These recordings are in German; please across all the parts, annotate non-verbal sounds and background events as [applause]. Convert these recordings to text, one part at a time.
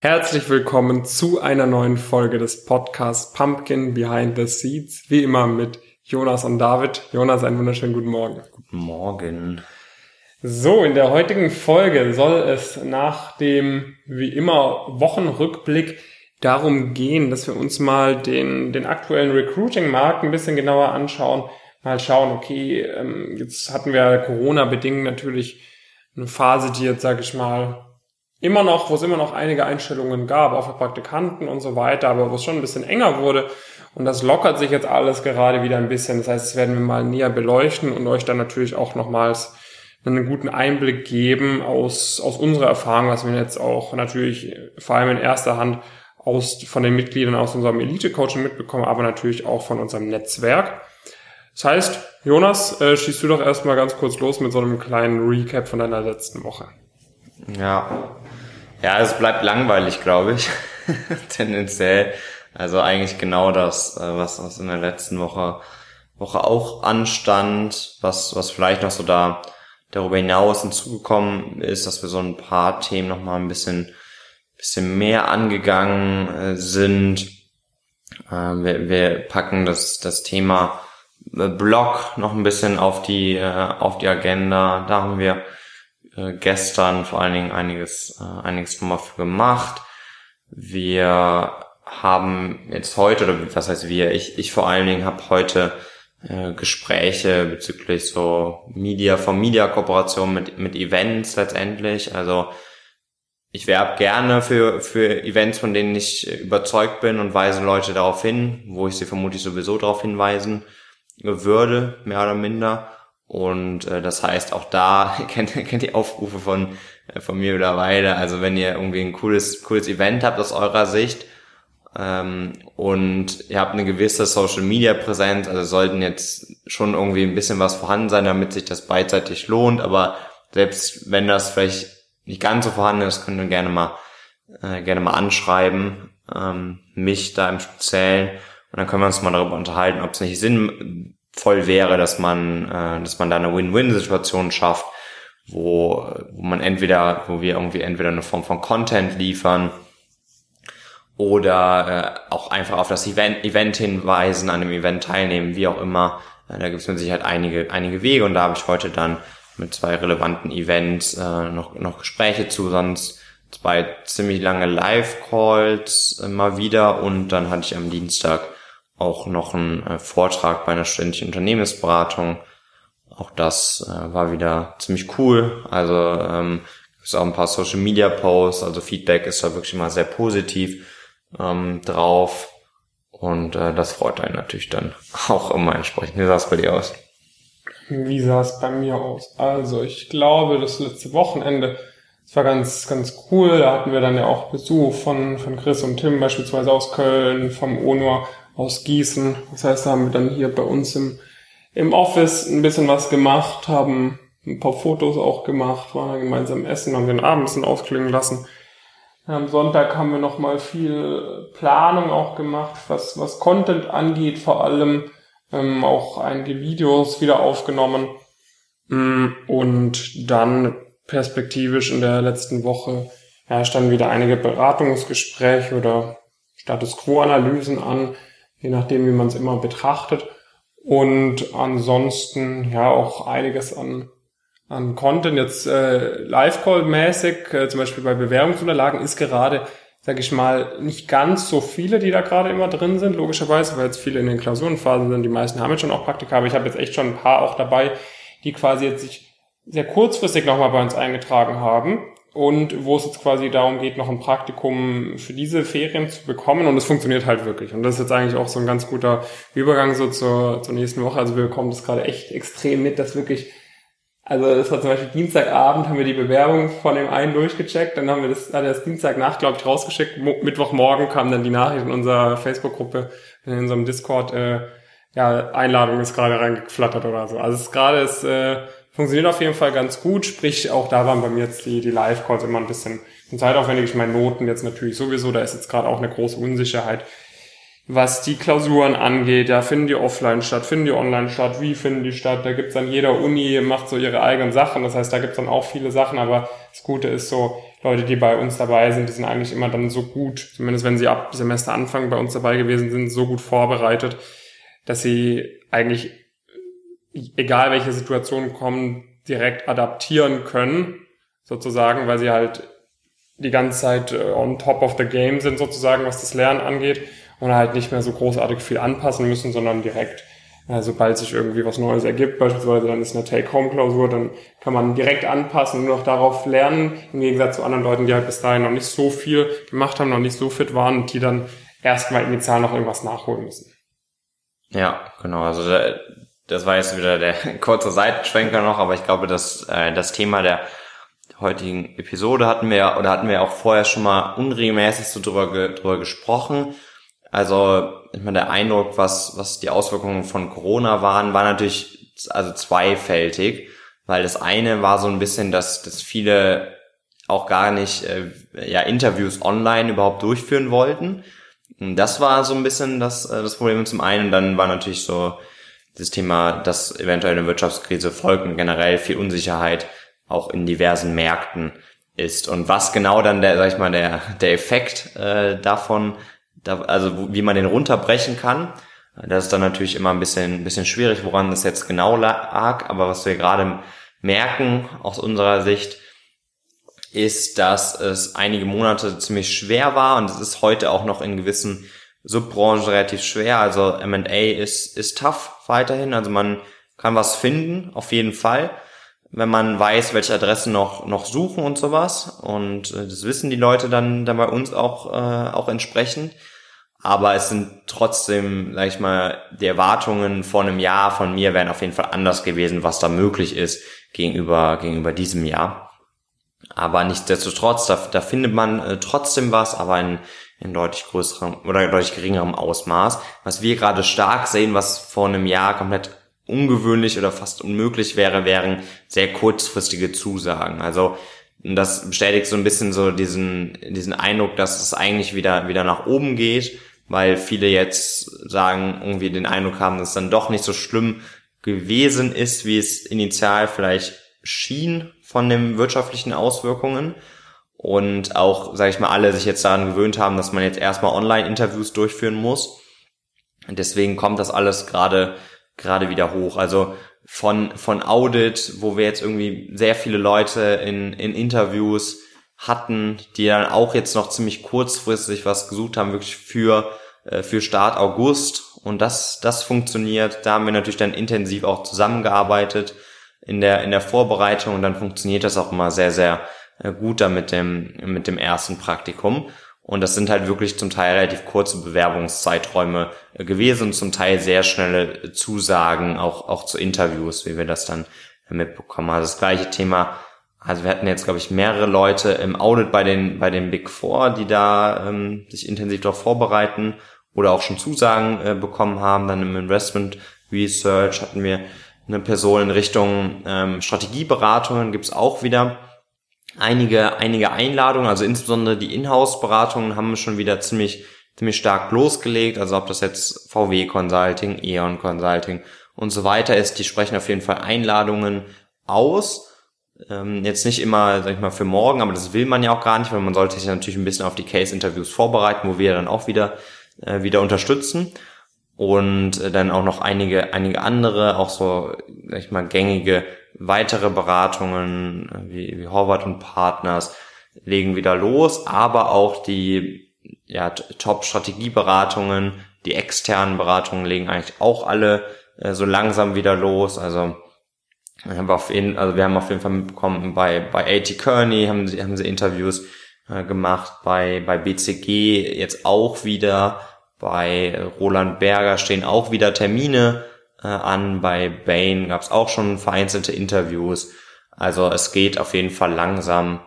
Herzlich willkommen zu einer neuen Folge des Podcasts Pumpkin Behind the Seeds. Wie immer mit Jonas und David. Jonas, einen wunderschönen guten Morgen. Guten Morgen. So, in der heutigen Folge soll es nach dem, wie immer, Wochenrückblick darum gehen, dass wir uns mal den, den aktuellen Recruiting-Markt ein bisschen genauer anschauen. Mal schauen, okay, ähm, jetzt hatten wir Corona-bedingt natürlich eine Phase, die jetzt, sage ich mal, immer noch, wo es immer noch einige Einstellungen gab, auch für Praktikanten und so weiter, aber wo es schon ein bisschen enger wurde. Und das lockert sich jetzt alles gerade wieder ein bisschen. Das heißt, das werden wir mal näher beleuchten und euch dann natürlich auch nochmals einen guten Einblick geben aus, aus unserer Erfahrung, was wir jetzt auch natürlich vor allem in erster Hand aus, von den Mitgliedern aus unserem Elite-Coaching mitbekommen, aber natürlich auch von unserem Netzwerk. Das heißt, Jonas, äh, schießt du doch erstmal ganz kurz los mit so einem kleinen Recap von deiner letzten Woche. Ja, ja, es bleibt langweilig, glaube ich. [laughs] Tendenziell. Also eigentlich genau das, äh, was, was in der letzten Woche, Woche auch anstand, was, was vielleicht noch so da darüber hinaus hinzugekommen ist, dass wir so ein paar Themen noch mal ein bisschen, bisschen mehr angegangen äh, sind. Ähm, wir, wir packen das, das Thema äh, Blog noch ein bisschen auf die, auf die Agenda. Da haben wir äh, gestern vor allen Dingen einiges, äh, einiges nochmal für gemacht. Wir haben jetzt heute, oder was heißt wir, ich, ich vor allen Dingen habe heute äh, Gespräche bezüglich so Media, von Media-Kooperation mit, mit Events letztendlich. Also ich werbe gerne für, für Events, von denen ich überzeugt bin und weise Leute darauf hin, wo ich sie vermutlich sowieso darauf hinweisen würde, mehr oder minder. Und äh, das heißt, auch da [laughs] kennt, kennt ihr Aufrufe von, äh, von mir mittlerweile. Also wenn ihr irgendwie ein cooles, cooles Event habt aus eurer Sicht ähm, und ihr habt eine gewisse Social Media Präsenz, also sollten jetzt schon irgendwie ein bisschen was vorhanden sein, damit sich das beidseitig lohnt. Aber selbst wenn das vielleicht nicht ganz so vorhanden ist, könnt ihr gerne mal äh, gerne mal anschreiben, ähm, mich da im Speziellen. Und dann können wir uns mal darüber unterhalten, ob es nicht Sinn voll wäre, dass man, äh, dass man da eine Win-Win-Situation schafft, wo, wo man entweder, wo wir irgendwie entweder eine Form von Content liefern oder äh, auch einfach auf das Event, Event hinweisen, an dem Event teilnehmen, wie auch immer. Äh, da gibt es mit Sicherheit einige, einige Wege und da habe ich heute dann mit zwei relevanten Events äh, noch, noch Gespräche zu, sonst zwei ziemlich lange Live-Calls äh, mal wieder und dann hatte ich am Dienstag auch noch ein äh, Vortrag bei einer studentischen Unternehmensberatung. Auch das äh, war wieder ziemlich cool. Also ähm, ist auch ein paar Social Media Posts, also Feedback ist da wirklich mal sehr positiv ähm, drauf. Und äh, das freut einen natürlich dann [laughs] auch immer entsprechend. Wie sah es bei dir aus? Wie sah es bei mir aus? Also ich glaube, das letzte Wochenende, das war ganz, ganz cool. Da hatten wir dann ja auch Besuch von, von Chris und Tim beispielsweise aus Köln, vom ONUR aus Gießen. Das heißt, da haben wir dann hier bei uns im, im Office ein bisschen was gemacht, haben ein paar Fotos auch gemacht, waren dann gemeinsam essen, haben den Abend ein bisschen ausklingen lassen. Am Sonntag haben wir nochmal viel Planung auch gemacht, was, was Content angeht, vor allem ähm, auch einige Videos wieder aufgenommen. Mm, und dann perspektivisch in der letzten Woche ja, standen wieder einige Beratungsgespräche oder Status Quo-Analysen an, je nachdem, wie man es immer betrachtet. Und ansonsten ja auch einiges an, an Content. Jetzt äh, Live-Call-mäßig, äh, zum Beispiel bei Bewerbungsunterlagen, ist gerade, sage ich mal, nicht ganz so viele, die da gerade immer drin sind, logischerweise, weil jetzt viele in den Klausurenphasen sind. Die meisten haben jetzt schon auch Praktika, aber ich habe jetzt echt schon ein paar auch dabei, die quasi jetzt sich sehr kurzfristig nochmal bei uns eingetragen haben und wo es jetzt quasi darum geht, noch ein Praktikum für diese Ferien zu bekommen und es funktioniert halt wirklich. Und das ist jetzt eigentlich auch so ein ganz guter Übergang so zur, zur nächsten Woche. Also wir bekommen das gerade echt extrem mit, dass wirklich, also das war zum Beispiel Dienstagabend, haben wir die Bewerbung von dem einen durchgecheckt, dann haben wir das, hat er das Dienstagnacht, glaube ich, rausgeschickt, Mittwochmorgen kam dann die Nachricht in unserer Facebook-Gruppe, in unserem Discord, äh, ja, Einladung ist gerade reingeflattert oder so. Also es ist gerade, ist, äh, funktioniert auf jeden Fall ganz gut. Sprich, auch da waren bei mir jetzt die, die Live-Calls immer ein bisschen zeitaufwendig. Ich meine, Noten jetzt natürlich sowieso, da ist jetzt gerade auch eine große Unsicherheit. Was die Klausuren angeht, ja, finden die offline statt, finden die online statt, wie finden die statt? Da gibt's dann jeder Uni, macht so ihre eigenen Sachen. Das heißt, da gibt's dann auch viele Sachen, aber das Gute ist so, Leute, die bei uns dabei sind, die sind eigentlich immer dann so gut, zumindest wenn sie ab Semester Anfang bei uns dabei gewesen sind, so gut vorbereitet, dass sie eigentlich, egal welche Situationen kommen, direkt adaptieren können, sozusagen, weil sie halt die ganze Zeit äh, on top of the game sind, sozusagen, was das Lernen angeht und halt nicht mehr so großartig viel anpassen müssen, sondern direkt äh, sobald sich irgendwie was Neues ergibt, beispielsweise dann ist eine Take-Home-Klausur, dann kann man direkt anpassen und nur noch darauf lernen, im Gegensatz zu anderen Leuten, die halt bis dahin noch nicht so viel gemacht haben, noch nicht so fit waren und die dann erstmal initial noch irgendwas nachholen müssen. Ja, genau. Also das war jetzt wieder der [laughs] kurze Seitenschwenker noch, aber ich glaube, dass äh, das Thema der heutigen Episode hatten wir oder hatten wir auch vorher schon mal unregelmäßig so drüber, drüber gesprochen. Also ich meine, der Eindruck, was, was die Auswirkungen von Corona waren, war natürlich also zweifältig, weil das eine war so ein bisschen, dass, dass viele auch gar nicht äh, ja, Interviews online überhaupt durchführen wollten. Und das war so ein bisschen das, äh, das Problem zum einen. Dann war natürlich so das Thema, dass eventuell eine Wirtschaftskrise folgt und generell viel Unsicherheit auch in diversen Märkten ist. Und was genau dann der, sag ich mal, der, der Effekt äh, davon da, also wie man den runterbrechen kann. Das ist dann natürlich immer ein bisschen, ein bisschen schwierig, woran das jetzt genau lag. Aber was wir gerade merken aus unserer Sicht, ist, dass es einige Monate ziemlich schwer war und es ist heute auch noch in gewissen Subbranchen relativ schwer. Also M&A ist, ist tough weiterhin. Also man kann was finden, auf jeden Fall, wenn man weiß, welche Adressen noch, noch suchen und sowas. Und äh, das wissen die Leute dann, dann bei uns auch, äh, auch entsprechend. Aber es sind trotzdem, sag ich mal, die Erwartungen vor einem Jahr von mir wären auf jeden Fall anders gewesen, was da möglich ist gegenüber, gegenüber diesem Jahr. Aber nichtsdestotrotz, da, da findet man äh, trotzdem was, aber in, in deutlich größerem oder deutlich geringerem Ausmaß. Was wir gerade stark sehen, was vor einem Jahr komplett ungewöhnlich oder fast unmöglich wäre, wären sehr kurzfristige Zusagen. Also das bestätigt so ein bisschen so diesen, diesen Eindruck, dass es eigentlich wieder, wieder nach oben geht weil viele jetzt sagen, irgendwie den Eindruck haben, dass es dann doch nicht so schlimm gewesen ist, wie es initial vielleicht schien von den wirtschaftlichen Auswirkungen. Und auch, sage ich mal, alle sich jetzt daran gewöhnt haben, dass man jetzt erstmal Online-Interviews durchführen muss. Deswegen kommt das alles gerade gerade wieder hoch. Also von von Audit, wo wir jetzt irgendwie sehr viele Leute in in Interviews hatten, die dann auch jetzt noch ziemlich kurzfristig was gesucht haben, wirklich für, äh, für Start August. Und das, das funktioniert. Da haben wir natürlich dann intensiv auch zusammengearbeitet in der, in der Vorbereitung und dann funktioniert das auch immer sehr, sehr gut da mit dem, mit dem ersten Praktikum. Und das sind halt wirklich zum Teil relativ kurze Bewerbungszeiträume äh, gewesen, zum Teil sehr schnelle Zusagen, auch, auch zu Interviews, wie wir das dann mitbekommen. Also das gleiche Thema also wir hatten jetzt, glaube ich, mehrere Leute im Audit bei den, bei den Big Four, die da ähm, sich intensiv darauf vorbereiten oder auch schon Zusagen äh, bekommen haben. Dann im Investment Research hatten wir eine Person in Richtung ähm, Strategieberatungen, gibt's auch wieder einige, einige Einladungen, also insbesondere die Inhouse-Beratungen haben schon wieder ziemlich, ziemlich stark losgelegt. Also ob das jetzt VW Consulting, E.ON Consulting und so weiter ist, die sprechen auf jeden Fall Einladungen aus. Ähm, jetzt nicht immer, sag ich mal, für morgen, aber das will man ja auch gar nicht, weil man sollte sich natürlich ein bisschen auf die Case-Interviews vorbereiten, wo wir dann auch wieder, äh, wieder unterstützen. Und äh, dann auch noch einige, einige andere, auch so, sag ich mal, gängige weitere Beratungen äh, wie, wie Horvath und Partners legen wieder los, aber auch die ja, Top-Strategieberatungen, die externen Beratungen legen eigentlich auch alle äh, so langsam wieder los. Also haben wir auf jeden, also wir haben auf jeden Fall mitbekommen, bei, bei A.T. Kearney haben sie, haben sie Interviews äh, gemacht, bei, bei BCG jetzt auch wieder, bei Roland Berger stehen auch wieder Termine äh, an, bei Bain gab es auch schon vereinzelte Interviews. Also es geht auf jeden Fall langsam,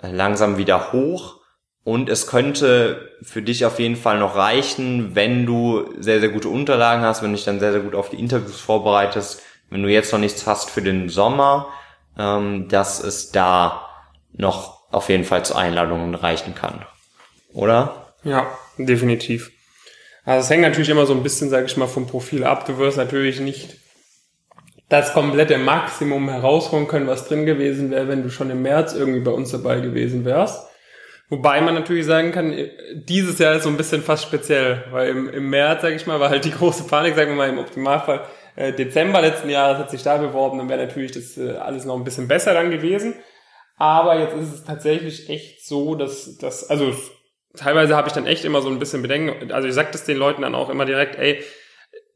äh, langsam wieder hoch. Und es könnte für dich auf jeden Fall noch reichen, wenn du sehr, sehr gute Unterlagen hast, wenn du dich dann sehr, sehr gut auf die Interviews vorbereitest, wenn du jetzt noch nichts hast für den Sommer, ähm, dass es da noch auf jeden Fall zu Einladungen reichen kann. Oder? Ja, definitiv. Also es hängt natürlich immer so ein bisschen, sage ich mal, vom Profil ab. Du wirst natürlich nicht das komplette Maximum herausholen können, was drin gewesen wäre, wenn du schon im März irgendwie bei uns dabei gewesen wärst. Wobei man natürlich sagen kann, dieses Jahr ist so ein bisschen fast speziell, weil im, im März, sage ich mal, war halt die große Panik, sagen wir mal im Optimalfall, äh, Dezember letzten Jahres hat sich da beworben, dann wäre natürlich das äh, alles noch ein bisschen besser dann gewesen. Aber jetzt ist es tatsächlich echt so, dass, dass also teilweise habe ich dann echt immer so ein bisschen Bedenken. Also ich sage das den Leuten dann auch immer direkt, ey,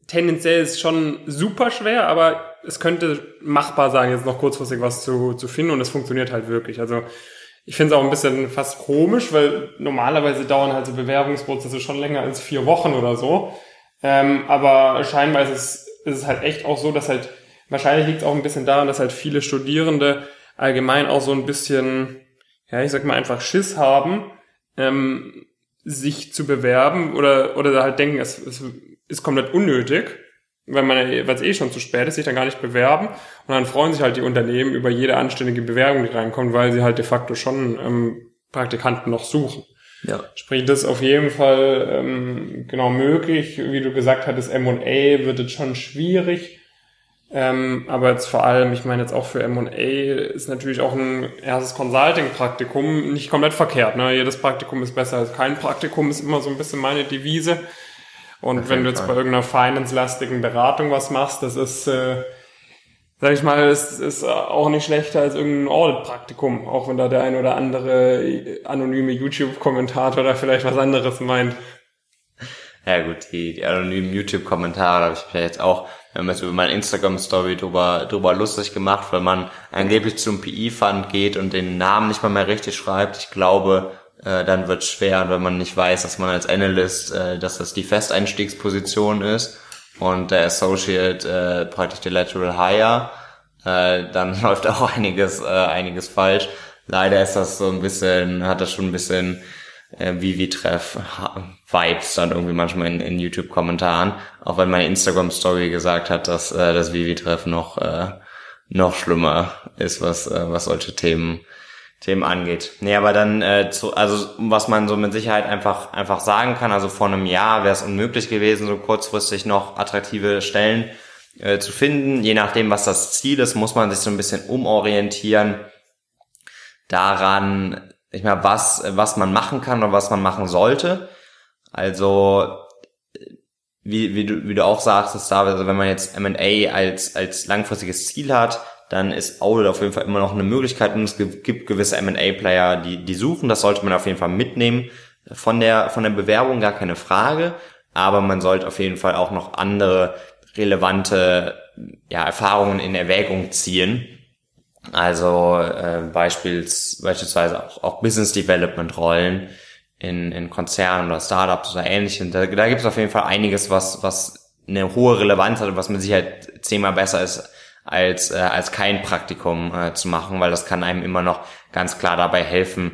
tendenziell ist schon super schwer, aber es könnte machbar sein, jetzt noch kurzfristig was zu, zu finden und es funktioniert halt wirklich. Also ich finde es auch ein bisschen fast komisch, weil normalerweise dauern halt so Bewerbungsprozesse schon länger als vier Wochen oder so. Ähm, aber scheinbar ist es, ist es halt echt auch so, dass halt, wahrscheinlich liegt es auch ein bisschen daran, dass halt viele Studierende allgemein auch so ein bisschen, ja, ich sag mal einfach Schiss haben, ähm, sich zu bewerben oder, oder halt denken, es, es ist komplett unnötig weil man, weil es eh schon zu spät ist, sich dann gar nicht bewerben. Und dann freuen sich halt die Unternehmen über jede anständige Bewerbung, die reinkommt, weil sie halt de facto schon ähm, Praktikanten noch suchen. Ja. Sprich, das ist auf jeden Fall ähm, genau möglich. Wie du gesagt hattest, M&A wird jetzt schon schwierig. Ähm, aber jetzt vor allem, ich meine jetzt auch für M&A ist natürlich auch ein erstes Consulting-Praktikum nicht komplett verkehrt. Ne? Jedes Praktikum ist besser als kein Praktikum, ist immer so ein bisschen meine Devise. Und wenn du jetzt Fall. bei irgendeiner finance-lastigen Beratung was machst, das ist, äh, sag ich mal, ist, ist auch nicht schlechter als irgendein Audit-Praktikum, auch wenn da der ein oder andere anonyme YouTube-Kommentator da vielleicht was anderes meint. Ja gut, die, die anonymen YouTube-Kommentare, habe ich mir jetzt auch, wir haben jetzt über meine Instagram-Story drüber, drüber lustig gemacht, weil man angeblich zum PI-Fund geht und den Namen nicht mal mehr richtig schreibt. Ich glaube, äh, dann wird schwer, wenn man nicht weiß, dass man als Analyst, äh, dass das die Festeinstiegsposition ist und der Associate äh, praktisch der Lateral Hire, äh, dann [laughs] läuft auch einiges, äh, einiges falsch. Leider ist das so ein bisschen, hat das schon ein bisschen äh, Vivi-Treff Vibes dann irgendwie manchmal in, in YouTube-Kommentaren, auch wenn meine Instagram-Story gesagt hat, dass äh, das Vivi-Treff noch äh, noch schlimmer ist, was äh, was solche Themen Themen angeht. Nee, aber dann, äh, zu, also was man so mit Sicherheit einfach, einfach sagen kann, also vor einem Jahr wäre es unmöglich gewesen, so kurzfristig noch attraktive Stellen äh, zu finden. Je nachdem, was das Ziel ist, muss man sich so ein bisschen umorientieren daran, ich meine, was, was man machen kann und was man machen sollte. Also wie, wie, du, wie du auch sagst, David, also wenn man jetzt M&A als, als langfristiges Ziel hat, dann ist Audit auf jeden Fall immer noch eine Möglichkeit und es gibt gewisse M&A-Player, die, die suchen. Das sollte man auf jeden Fall mitnehmen von der, von der Bewerbung, gar keine Frage. Aber man sollte auf jeden Fall auch noch andere relevante ja, Erfahrungen in Erwägung ziehen. Also äh, beispiels, beispielsweise auch, auch Business Development Rollen in, in Konzernen oder Startups oder ähnlichem. Da, da gibt es auf jeden Fall einiges, was, was eine hohe Relevanz hat und was mit Sicherheit zehnmal besser ist als, äh, als kein Praktikum äh, zu machen, weil das kann einem immer noch ganz klar dabei helfen,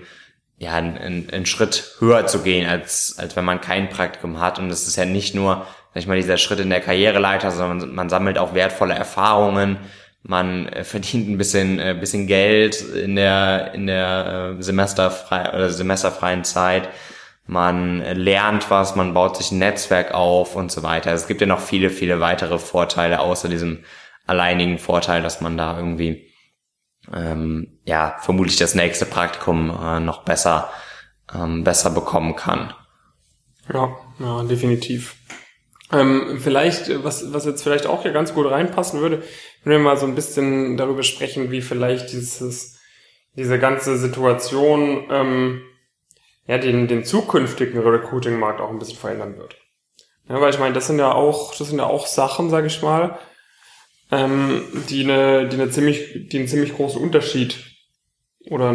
ja, einen, einen Schritt höher zu gehen, als, als wenn man kein Praktikum hat. Und es ist ja nicht nur, sag ich mal, dieser Schritt in der Karriereleiter, sondern man, man sammelt auch wertvolle Erfahrungen, man äh, verdient ein bisschen, äh, bisschen Geld in der, in der äh, semesterfrei oder semesterfreien Zeit. Man lernt was, man baut sich ein Netzwerk auf und so weiter. Es gibt ja noch viele, viele weitere Vorteile außer diesem alleinigen Vorteil, dass man da irgendwie ähm, ja vermutlich das nächste Praktikum äh, noch besser ähm, besser bekommen kann. Ja, ja, definitiv. Ähm, vielleicht, was, was jetzt vielleicht auch hier ganz gut reinpassen würde, wenn wir mal so ein bisschen darüber sprechen, wie vielleicht dieses, diese ganze Situation ähm, ja, den, den zukünftigen Recruiting-Markt auch ein bisschen verändern wird. Ja, weil ich meine, das sind ja auch, das sind ja auch Sachen, sage ich mal, ähm, die eine, die eine ziemlich, die einen ziemlich großen Unterschied oder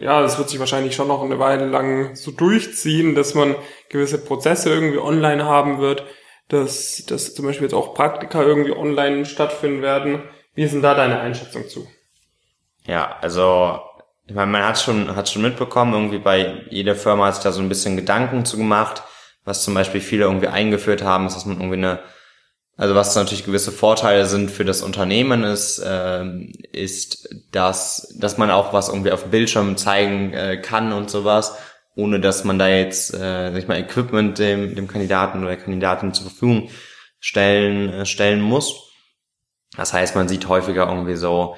ja, das wird sich wahrscheinlich schon noch eine Weile lang so durchziehen, dass man gewisse Prozesse irgendwie online haben wird, dass, dass zum Beispiel jetzt auch Praktika irgendwie online stattfinden werden. Wie ist denn da deine Einschätzung zu? Ja, also ich meine, man hat schon, hat schon mitbekommen, irgendwie bei jeder Firma hat sich da so ein bisschen Gedanken zu gemacht, was zum Beispiel viele irgendwie eingeführt haben, ist, dass man irgendwie eine also was natürlich gewisse Vorteile sind für das Unternehmen ist, äh, ist, dass, dass man auch was irgendwie auf dem Bildschirm zeigen äh, kann und sowas, ohne dass man da jetzt, äh, sag ich mal, Equipment dem, dem Kandidaten oder der Kandidatin zur Verfügung stellen, äh, stellen muss. Das heißt, man sieht häufiger irgendwie so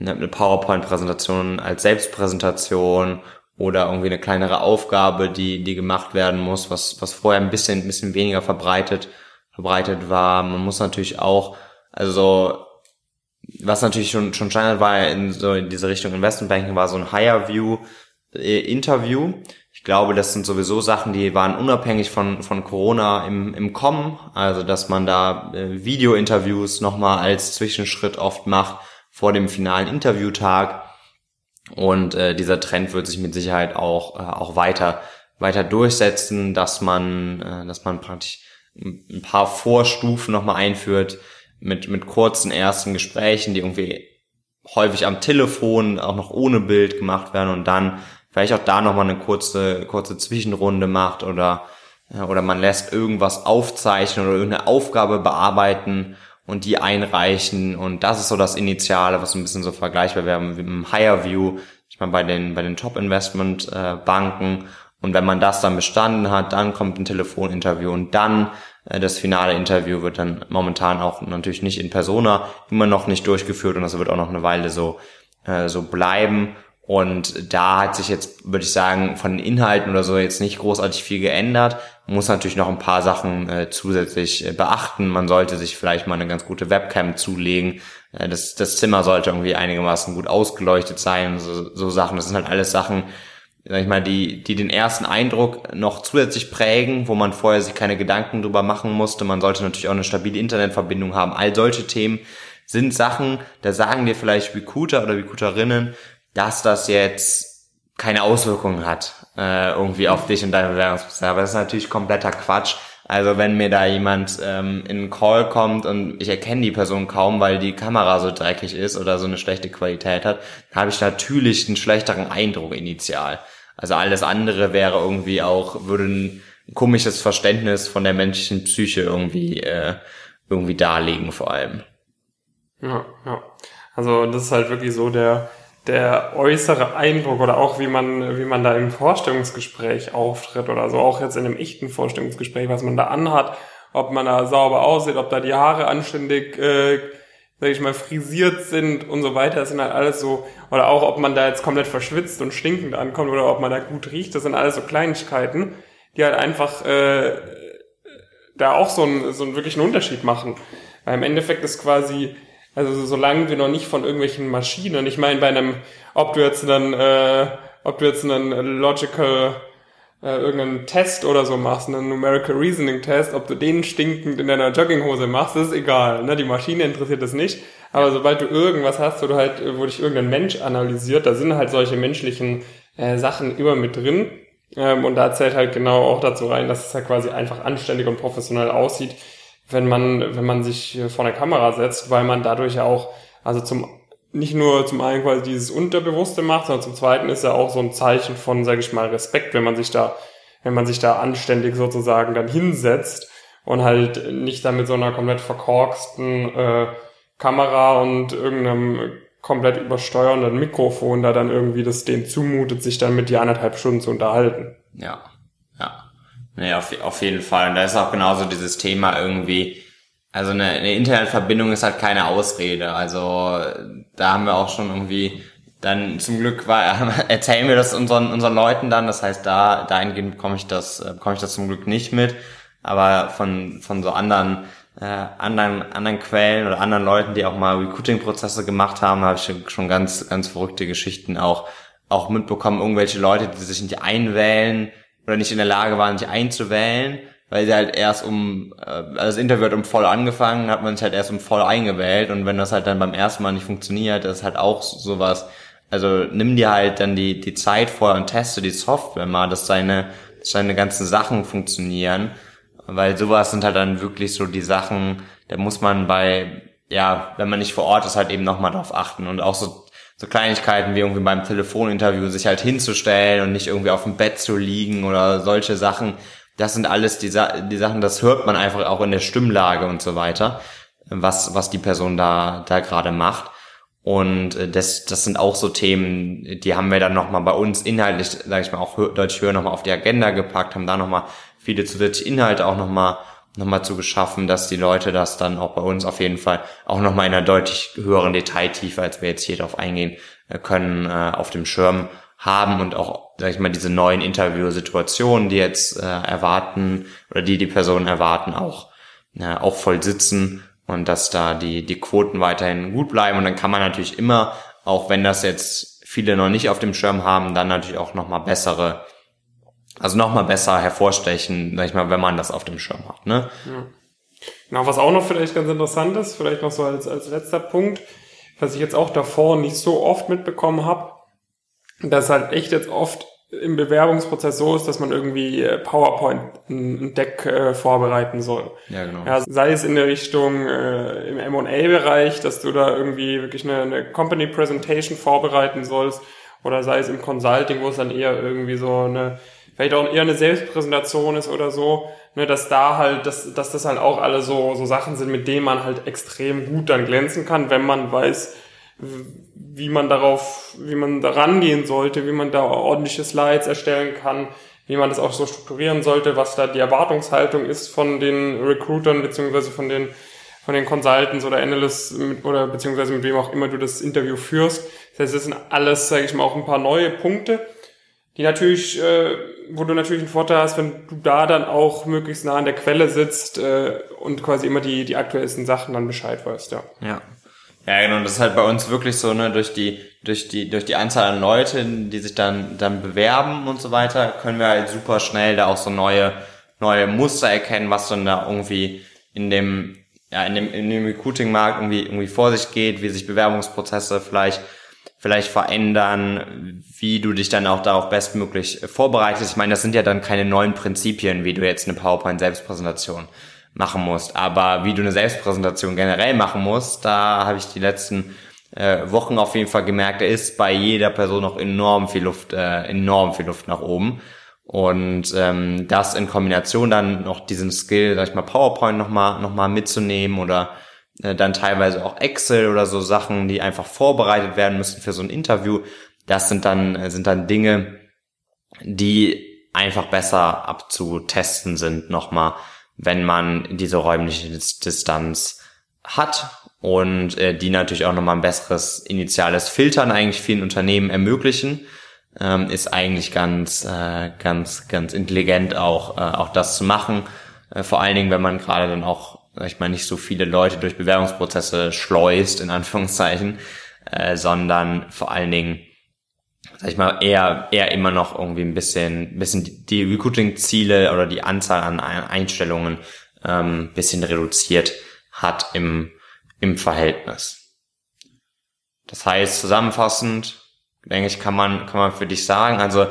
eine PowerPoint-Präsentation als Selbstpräsentation oder irgendwie eine kleinere Aufgabe, die, die gemacht werden muss, was, was vorher ein bisschen, ein bisschen weniger verbreitet, verbreitet war. Man muss natürlich auch, also, was natürlich schon, schon Standard war in so in diese Richtung Investmentbanking war so ein Higher View äh, Interview. Ich glaube, das sind sowieso Sachen, die waren unabhängig von, von Corona im, im Kommen. Also, dass man da äh, Video-Interviews nochmal als Zwischenschritt oft macht vor dem finalen Interviewtag. Und äh, dieser Trend wird sich mit Sicherheit auch, äh, auch weiter, weiter durchsetzen, dass man, äh, dass man praktisch ein paar Vorstufen nochmal einführt mit, mit kurzen ersten Gesprächen, die irgendwie häufig am Telefon, auch noch ohne Bild gemacht werden und dann vielleicht auch da nochmal eine kurze, kurze Zwischenrunde macht oder, oder man lässt irgendwas aufzeichnen oder irgendeine Aufgabe bearbeiten und die einreichen. Und das ist so das Initiale, was ein bisschen so vergleichbar wäre mit dem Higher View, ich meine bei den, bei den Top Investment äh, und wenn man das dann bestanden hat, dann kommt ein Telefoninterview und dann äh, das finale Interview wird dann momentan auch natürlich nicht in Persona immer noch nicht durchgeführt und das wird auch noch eine Weile so, äh, so bleiben. Und da hat sich jetzt, würde ich sagen, von den Inhalten oder so jetzt nicht großartig viel geändert. Man muss natürlich noch ein paar Sachen äh, zusätzlich äh, beachten. Man sollte sich vielleicht mal eine ganz gute Webcam zulegen. Äh, das, das Zimmer sollte irgendwie einigermaßen gut ausgeleuchtet sein. So, so Sachen. Das sind halt alles Sachen, sag ich mal, die, die den ersten Eindruck noch zusätzlich prägen, wo man vorher sich keine Gedanken drüber machen musste. Man sollte natürlich auch eine stabile Internetverbindung haben. All solche Themen sind Sachen, da sagen dir vielleicht Recruiter oder Recruiterinnen, dass das jetzt keine Auswirkungen hat äh, irgendwie auf dich und deine Bewerbungsprozess. Aber das ist natürlich kompletter Quatsch. Also wenn mir da jemand ähm, in einen Call kommt und ich erkenne die Person kaum, weil die Kamera so dreckig ist oder so eine schlechte Qualität hat, habe ich natürlich einen schlechteren Eindruck initial. Also alles andere wäre irgendwie auch, würde ein komisches Verständnis von der menschlichen Psyche irgendwie, äh, irgendwie darlegen vor allem. Ja, ja. Also das ist halt wirklich so der, der äußere Eindruck oder auch wie man, wie man da im Vorstellungsgespräch auftritt oder so, auch jetzt in einem echten Vorstellungsgespräch, was man da anhat, ob man da sauber aussieht, ob da die Haare anständig äh, sag ich mal, frisiert sind und so weiter. Das sind halt alles so, oder auch, ob man da jetzt komplett verschwitzt und stinkend ankommt oder ob man da gut riecht. Das sind alles so Kleinigkeiten, die halt einfach äh, da auch so, ein, so einen wirklichen Unterschied machen. Weil im Endeffekt ist quasi, also solange wir noch nicht von irgendwelchen Maschinen, ich meine bei einem, ob du jetzt einen, äh, ob du jetzt einen Logical äh, irgendeinen Test oder so machst, einen Numerical Reasoning Test, ob du den stinkend in deiner Jogginghose machst, ist egal. Ne? Die Maschine interessiert das nicht. Aber sobald du irgendwas hast, wo du halt, wo dich irgendein Mensch analysiert, da sind halt solche menschlichen äh, Sachen immer mit drin. Ähm, und da zählt halt genau auch dazu rein, dass es halt quasi einfach anständig und professionell aussieht, wenn man, wenn man sich vor eine Kamera setzt, weil man dadurch ja auch, also zum nicht nur zum einen quasi dieses Unterbewusste macht, sondern zum zweiten ist ja auch so ein Zeichen von, sage ich mal, Respekt, wenn man sich da, wenn man sich da anständig sozusagen dann hinsetzt und halt nicht da mit so einer komplett verkorksten äh, Kamera und irgendeinem komplett übersteuernden Mikrofon da dann irgendwie das denen zumutet, sich dann mit die anderthalb Stunden zu unterhalten. Ja. Nee, auf, auf jeden Fall. Und da ist auch genauso dieses Thema irgendwie, also eine, eine Internetverbindung ist halt keine Ausrede. Also da haben wir auch schon irgendwie dann zum Glück war, [laughs] erzählen wir das unseren, unseren Leuten dann. Das heißt, da dahingehend bekomme ich das, äh, bekomme ich das zum Glück nicht mit. Aber von, von so anderen, äh, anderen, anderen Quellen oder anderen Leuten, die auch mal Recruiting-Prozesse gemacht haben, habe ich schon ganz, ganz verrückte Geschichten auch, auch mitbekommen. Irgendwelche Leute, die sich nicht einwählen oder nicht in der Lage waren, sich einzuwählen weil sie halt erst um, äh, also das Interview hat um voll angefangen, hat man sich halt erst um voll eingewählt und wenn das halt dann beim ersten Mal nicht funktioniert, ist halt auch sowas, also nimm dir halt dann die, die Zeit vorher und teste die Software mal, dass deine, dass deine ganzen Sachen funktionieren, weil sowas sind halt dann wirklich so die Sachen, da muss man bei, ja, wenn man nicht vor Ort ist, halt eben nochmal drauf achten und auch so so Kleinigkeiten wie irgendwie beim Telefoninterview sich halt hinzustellen und nicht irgendwie auf dem Bett zu liegen oder solche Sachen, das sind alles die, Sa die Sachen, das hört man einfach auch in der Stimmlage und so weiter, was, was die Person da, da gerade macht. Und äh, das, das sind auch so Themen, die haben wir dann nochmal bei uns inhaltlich, sage ich mal, auch deutlich höher nochmal auf die Agenda gepackt, haben da nochmal viele zusätzliche Inhalte auch nochmal nochmal zu geschaffen, dass die Leute das dann auch bei uns auf jeden Fall auch nochmal in einer deutlich höheren Detailtiefe, als wir jetzt hier drauf eingehen äh, können, äh, auf dem Schirm haben und auch, sag ich mal, diese neuen Interviewsituationen, die jetzt äh, erwarten oder die die Personen erwarten, auch, äh, auch voll sitzen und dass da die, die Quoten weiterhin gut bleiben. Und dann kann man natürlich immer, auch wenn das jetzt viele noch nicht auf dem Schirm haben, dann natürlich auch nochmal bessere also nochmal besser hervorstechen, sag ich mal, wenn man das auf dem Schirm hat. Ne? Ja. Genau, was auch noch vielleicht ganz interessant ist, vielleicht noch so als, als letzter Punkt, was ich jetzt auch davor nicht so oft mitbekommen habe, dass halt echt jetzt oft im Bewerbungsprozess so ist, dass man irgendwie äh, PowerPoint ein Deck äh, vorbereiten soll. Ja, genau. Ja, sei es in der Richtung äh, im M&A-Bereich, dass du da irgendwie wirklich eine, eine Company Presentation vorbereiten sollst, oder sei es im Consulting, wo es dann eher irgendwie so eine vielleicht auch eher eine Selbstpräsentation ist oder so, ne, dass da halt, dass, dass das halt auch alle so, so Sachen sind, mit denen man halt extrem gut dann glänzen kann, wenn man weiß, wie man darauf, wie man da rangehen sollte, wie man da ordentliche Slides erstellen kann, wie man das auch so strukturieren sollte, was da die Erwartungshaltung ist von den Recruitern beziehungsweise von den von den Consultants oder Analysts mit, oder beziehungsweise mit wem auch immer du das Interview führst. Das heißt, das sind alles, sage ich mal, auch ein paar neue Punkte, die natürlich, äh, wo du natürlich einen Vorteil hast, wenn du da dann auch möglichst nah an der Quelle sitzt äh, und quasi immer die, die aktuellsten Sachen dann Bescheid weißt, ja. Ja. Ja, genau, das ist halt bei uns wirklich so, ne, durch die, durch die, durch die Anzahl an Leuten, die sich dann, dann bewerben und so weiter, können wir halt super schnell da auch so neue, neue Muster erkennen, was dann da irgendwie in dem, ja, in dem, in dem Recruiting-Markt irgendwie, irgendwie vor sich geht, wie sich Bewerbungsprozesse vielleicht vielleicht verändern, wie du dich dann auch darauf bestmöglich vorbereitest. Ich meine, das sind ja dann keine neuen Prinzipien, wie du jetzt eine PowerPoint-Selbstpräsentation machen musst. Aber wie du eine Selbstpräsentation generell machen musst, da habe ich die letzten äh, Wochen auf jeden Fall gemerkt, da ist bei jeder Person noch enorm viel Luft, äh, enorm viel Luft nach oben. Und ähm, das in Kombination dann noch diesen Skill, sag ich mal, PowerPoint nochmal noch mal mitzunehmen oder äh, dann teilweise auch Excel oder so Sachen, die einfach vorbereitet werden müssen für so ein Interview. Das sind dann, äh, sind dann Dinge, die einfach besser abzutesten sind nochmal, wenn man diese räumliche Distanz hat und äh, die natürlich auch nochmal ein besseres initiales Filtern eigentlich vielen Unternehmen ermöglichen, ähm, ist eigentlich ganz, äh, ganz, ganz intelligent auch, äh, auch das zu machen. Äh, vor allen Dingen, wenn man gerade dann auch ich mal, nicht so viele Leute durch Bewerbungsprozesse schleust, in Anführungszeichen, äh, sondern vor allen Dingen, sag ich mal, eher, eher immer noch irgendwie ein bisschen, bisschen die Recruiting-Ziele oder die Anzahl an Einstellungen ähm, bisschen reduziert hat im, im Verhältnis. Das heißt, zusammenfassend, denke ich, kann man, kann man für dich sagen, also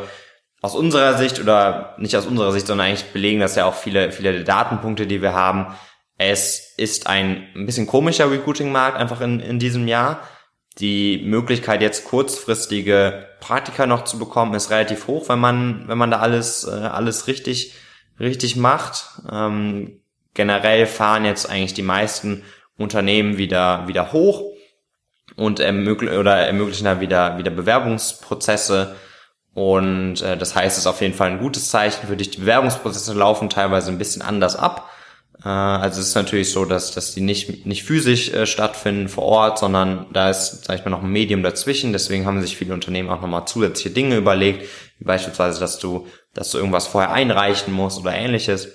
aus unserer Sicht oder nicht aus unserer Sicht, sondern eigentlich belegen das ja auch viele, viele Datenpunkte, die wir haben, es ist ein, ein bisschen komischer Recruiting-Markt einfach in, in diesem Jahr. Die Möglichkeit jetzt kurzfristige Praktika noch zu bekommen ist relativ hoch, wenn man wenn man da alles äh, alles richtig richtig macht. Ähm, generell fahren jetzt eigentlich die meisten Unternehmen wieder wieder hoch und ermöglichen oder ermöglichen da wieder wieder Bewerbungsprozesse und äh, das heißt, es ist auf jeden Fall ein gutes Zeichen für dich. Die Bewerbungsprozesse laufen teilweise ein bisschen anders ab also es ist natürlich so, dass, dass die nicht, nicht physisch äh, stattfinden vor Ort, sondern da ist, sag ich mal, noch ein Medium dazwischen. Deswegen haben sich viele Unternehmen auch nochmal zusätzliche Dinge überlegt, wie beispielsweise, dass du, dass du irgendwas vorher einreichen musst oder ähnliches.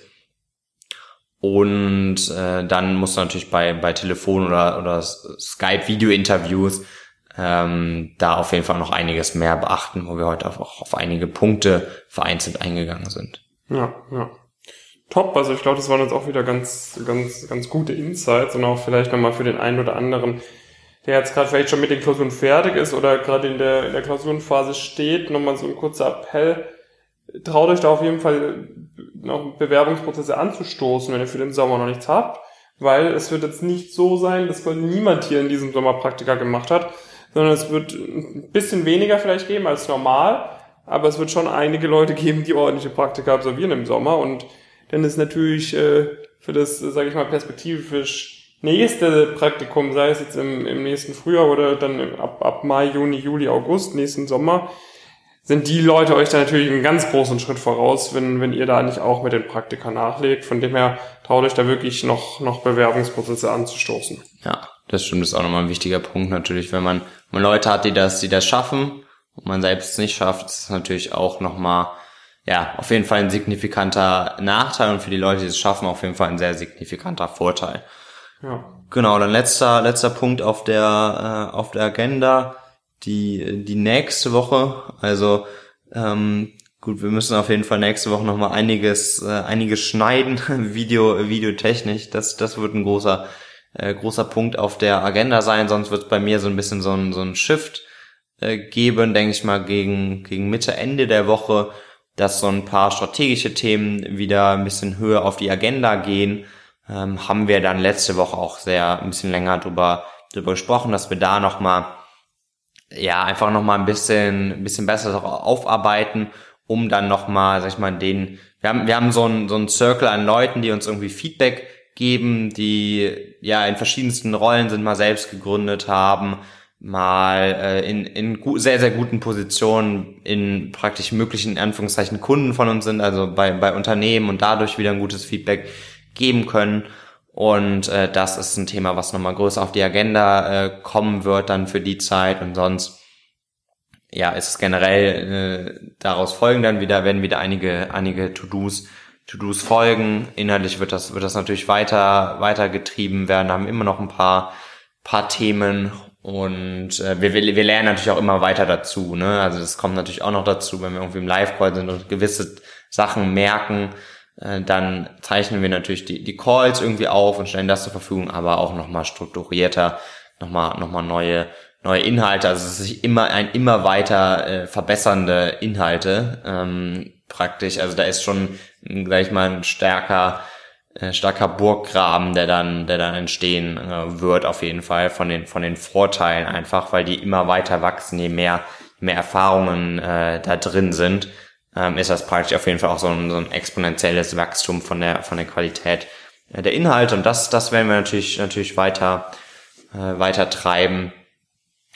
Und äh, dann musst du natürlich bei, bei Telefon- oder, oder Skype-Video-Interviews ähm, da auf jeden Fall noch einiges mehr beachten, wo wir heute auch auf einige Punkte vereinzelt eingegangen sind. Ja, ja top. Also ich glaube, das waren jetzt auch wieder ganz, ganz, ganz gute Insights und auch vielleicht nochmal für den einen oder anderen, der jetzt gerade vielleicht schon mit den Klausuren fertig ist oder gerade in der, in der Klausurenphase steht, nochmal so ein kurzer Appell. Traut euch da auf jeden Fall noch Bewerbungsprozesse anzustoßen, wenn ihr für den Sommer noch nichts habt, weil es wird jetzt nicht so sein, dass niemand hier in diesem Sommer Praktika gemacht hat, sondern es wird ein bisschen weniger vielleicht geben als normal, aber es wird schon einige Leute geben, die ordentliche Praktika absolvieren im Sommer und dann ist natürlich äh, für das, sage ich mal, perspektivisch nächste Praktikum, sei es jetzt im, im nächsten Frühjahr oder dann ab, ab Mai, Juni, Juli, August, nächsten Sommer, sind die Leute euch da natürlich einen ganz großen Schritt voraus, wenn, wenn ihr da nicht auch mit den Praktika nachlegt. Von dem her traut euch da wirklich noch, noch Bewerbungsprozesse anzustoßen. Ja, das stimmt, ist auch nochmal ein wichtiger Punkt natürlich, wenn man, wenn man Leute hat, die das, die das schaffen und man selbst es nicht schafft, ist natürlich auch nochmal, ja, auf jeden Fall ein signifikanter Nachteil und für die Leute, die es schaffen, auf jeden Fall ein sehr signifikanter Vorteil. Ja. Genau, dann letzter, letzter Punkt auf der, äh, auf der Agenda die, die nächste Woche. Also ähm, gut, wir müssen auf jeden Fall nächste Woche nochmal einiges, äh, einiges schneiden, [laughs] Video, Videotechnisch. Das, das wird ein großer, äh, großer Punkt auf der Agenda sein. Sonst wird es bei mir so ein bisschen so ein, so ein Shift äh, geben, denke ich mal, gegen, gegen Mitte, Ende der Woche, dass so ein paar strategische Themen wieder ein bisschen höher auf die Agenda gehen. Ähm, haben wir dann letzte Woche auch sehr ein bisschen länger drüber, drüber gesprochen, dass wir da nochmal ja, einfach nochmal ein bisschen, ein bisschen besser aufarbeiten, um dann nochmal, sag ich mal, den, wir haben, wir haben so einen, so einen Circle an Leuten, die uns irgendwie Feedback geben, die ja in verschiedensten Rollen sind, mal selbst gegründet haben, mal äh, in, in sehr, sehr guten Positionen in praktisch möglichen in Anführungszeichen Kunden von uns sind, also bei, bei Unternehmen und dadurch wieder ein gutes Feedback geben können. Und äh, das ist ein Thema, was nochmal größer auf die Agenda äh, kommen wird dann für die Zeit. Und sonst, ja, ist es generell äh, daraus folgen dann wieder, werden wieder einige, einige To-Dos, To-Dos folgen. Inhaltlich wird das, wird das natürlich weiter, weiter getrieben werden. Haben immer noch ein paar, paar Themen. Und äh, wir, wir lernen natürlich auch immer weiter dazu. Ne? Also das kommt natürlich auch noch dazu, wenn wir irgendwie im Live-Call sind und gewisse Sachen merken, äh, dann zeichnen wir natürlich die, die Calls irgendwie auf und stellen das zur Verfügung, aber auch nochmal strukturierter, nochmal noch mal neue, neue Inhalte. Also es ist immer ein immer weiter äh, verbessernde Inhalte ähm, praktisch. Also da ist schon, gleich mal, ein stärker, starker Burggraben, der dann, der dann entstehen äh, wird auf jeden Fall von den, von den Vorteilen einfach, weil die immer weiter wachsen, je mehr, mehr Erfahrungen äh, da drin sind ähm, ist das praktisch auf jeden Fall auch so ein, so ein exponentielles Wachstum von der, von der Qualität äh, der Inhalte. Und das, das werden wir natürlich, natürlich weiter, äh, weiter treiben.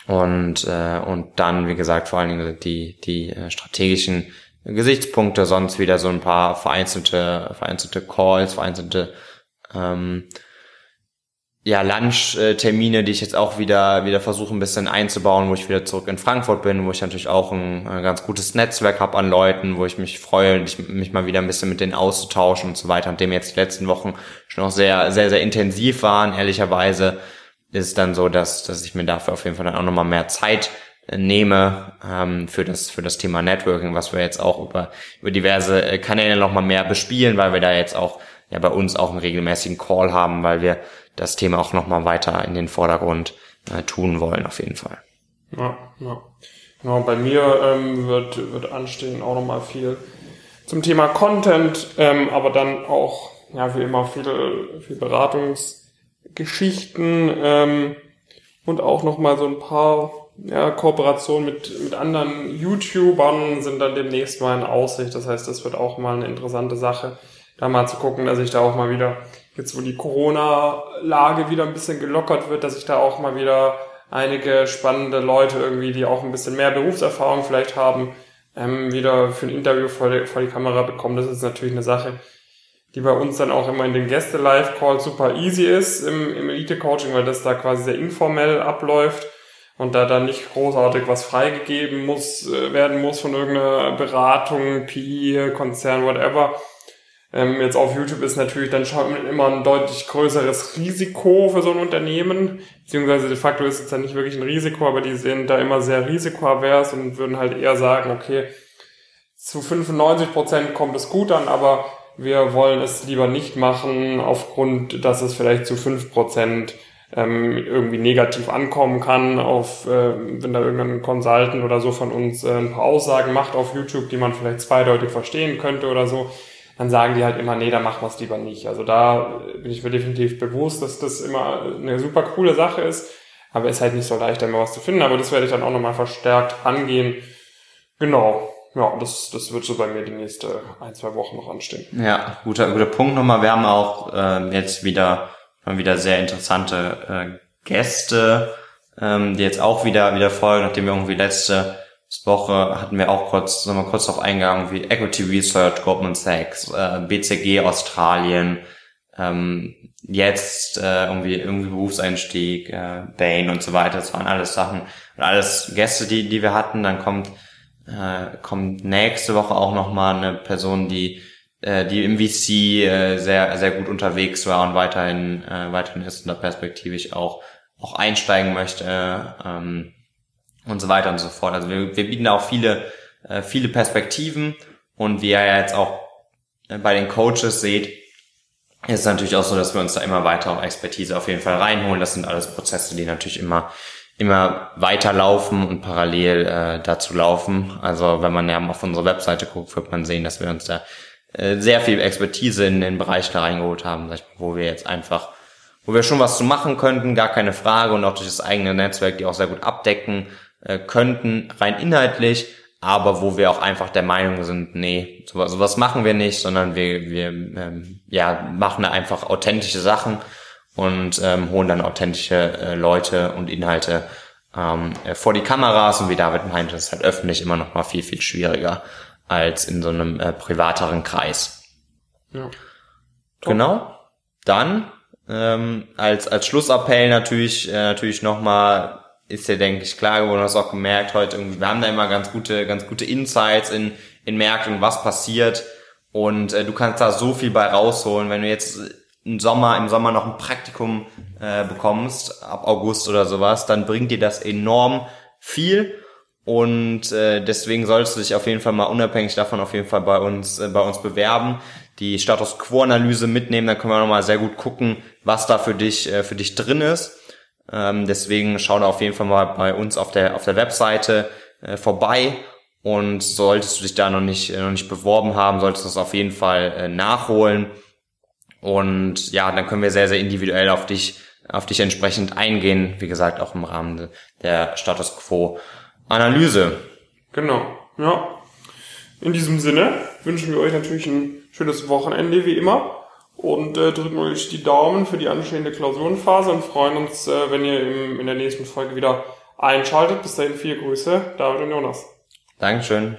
Und, äh, und dann, wie gesagt, vor allen Dingen die, die äh, strategischen Gesichtspunkte, sonst wieder so ein paar vereinzelte, vereinzelte Calls, vereinzelte ähm, ja, Lunch-Termine, die ich jetzt auch wieder, wieder versuche ein bisschen einzubauen, wo ich wieder zurück in Frankfurt bin, wo ich natürlich auch ein, ein ganz gutes Netzwerk habe an Leuten, wo ich mich freue, mich mal wieder ein bisschen mit denen auszutauschen und so weiter. Und dem jetzt die letzten Wochen schon auch sehr, sehr, sehr intensiv waren, ehrlicherweise, ist es dann so, dass, dass ich mir dafür auf jeden Fall dann auch nochmal mehr Zeit nehme ähm, für das für das Thema Networking, was wir jetzt auch über über diverse äh, Kanäle nochmal mehr bespielen, weil wir da jetzt auch ja bei uns auch einen regelmäßigen Call haben, weil wir das Thema auch nochmal weiter in den Vordergrund äh, tun wollen, auf jeden Fall. Ja, ja. Genau, bei mir ähm, wird, wird anstehen auch nochmal viel zum Thema Content, ähm, aber dann auch, ja, wie immer, viele, viel Beratungsgeschichten ähm, und auch nochmal so ein paar ja, Kooperationen mit, mit anderen YouTubern sind dann demnächst mal in Aussicht. Das heißt, das wird auch mal eine interessante Sache, da mal zu gucken, dass ich da auch mal wieder jetzt wo die Corona-Lage wieder ein bisschen gelockert wird, dass ich da auch mal wieder einige spannende Leute irgendwie, die auch ein bisschen mehr Berufserfahrung vielleicht haben, ähm, wieder für ein Interview vor die, vor die Kamera bekommen. Das ist natürlich eine Sache, die bei uns dann auch immer in den Gäste-Live-Calls super easy ist im, im Elite-Coaching, weil das da quasi sehr informell abläuft und da dann nicht großartig was freigegeben muss, äh, werden muss von irgendeiner Beratung, PI, Konzern, whatever, ähm, jetzt auf YouTube ist natürlich dann schon immer ein deutlich größeres Risiko für so ein Unternehmen, beziehungsweise de facto ist es dann nicht wirklich ein Risiko, aber die sind da immer sehr risikoavers und würden halt eher sagen, okay, zu 95 Prozent kommt es gut an, aber wir wollen es lieber nicht machen, aufgrund, dass es vielleicht zu 5% ähm, irgendwie negativ ankommen kann, auf, äh, wenn da irgendein Consultant oder so von uns äh, ein paar Aussagen macht auf YouTube, die man vielleicht zweideutig verstehen könnte oder so, dann sagen die halt immer, nee, da machen wir es lieber nicht. Also da bin ich mir definitiv bewusst, dass das immer eine super coole Sache ist, aber es ist halt nicht so leicht, da immer was zu finden. Aber das werde ich dann auch nochmal verstärkt angehen. Genau. Ja, das, das wird so bei mir die nächste ein, zwei Wochen noch anstehen. Ja, guter, guter Punkt nochmal. Wir haben auch äh, jetzt wieder, wieder sehr interessante äh, Gäste, ähm, die jetzt auch wieder, wieder folgen, nachdem wir irgendwie letzte Woche hatten wir auch kurz, sind wir kurz auf eingegangen, wie Equity Research, Goldman Sachs, äh, BCG Australien, ähm, jetzt äh, irgendwie irgendwie Berufseinstieg, äh, Bain und so weiter. Das waren alles Sachen und alles Gäste, die die wir hatten. Dann kommt äh, kommt nächste Woche auch noch mal eine Person, die äh, die im VC äh, sehr sehr gut unterwegs war und weiterhin äh, weiterhin ist und da perspektivisch auch auch einsteigen möchte äh, ähm, und so weiter und so fort. Also wir, wir bieten da auch viele äh, viele Perspektiven und wie ihr jetzt auch äh, bei den Coaches seht, ist es natürlich auch so, dass wir uns da immer weiter auch Expertise auf jeden Fall reinholen. Das sind alles Prozesse, die natürlich immer immer weiterlaufen und parallel äh, dazu laufen. Also wenn man ja auf unsere Webseite guckt, wird man sehen, dass wir uns da sehr viel Expertise in den Bereich da reingeholt haben, wo wir jetzt einfach, wo wir schon was zu machen könnten, gar keine Frage und auch durch das eigene Netzwerk, die auch sehr gut abdecken äh, könnten, rein inhaltlich, aber wo wir auch einfach der Meinung sind, nee, sowas, sowas machen wir nicht, sondern wir, wir ähm, ja, machen da einfach authentische Sachen und ähm, holen dann authentische äh, Leute und Inhalte ähm, äh, vor die Kameras und wie David meinte, ist halt öffentlich immer noch mal viel, viel schwieriger als in so einem äh, privateren Kreis. Ja. Genau. Dann ähm, als als Schlussappell natürlich äh, natürlich noch mal ist ja denke ich klar geworden, hast auch gemerkt heute irgendwie wir haben da immer ganz gute ganz gute Insights in in Märkten was passiert und äh, du kannst da so viel bei rausholen, wenn du jetzt im Sommer, im Sommer noch ein Praktikum äh, bekommst, ab August oder sowas, dann bringt dir das enorm viel. Und äh, deswegen solltest du dich auf jeden Fall mal unabhängig davon auf jeden Fall bei uns, äh, bei uns bewerben, die Status Quo-Analyse mitnehmen, dann können wir nochmal sehr gut gucken, was da für dich, äh, für dich drin ist. Ähm, deswegen schau da auf jeden Fall mal bei uns auf der, auf der Webseite äh, vorbei. Und solltest du dich da noch nicht, äh, noch nicht beworben haben, solltest du das auf jeden Fall äh, nachholen. Und ja, dann können wir sehr, sehr individuell auf dich, auf dich entsprechend eingehen. Wie gesagt, auch im Rahmen der Status Quo Analyse. Genau, ja. In diesem Sinne wünschen wir euch natürlich ein schönes Wochenende wie immer und äh, drücken euch die Daumen für die anstehende Klausurenphase und freuen uns, äh, wenn ihr im, in der nächsten Folge wieder einschaltet. Bis dahin viele Grüße, David und Jonas. Dankeschön.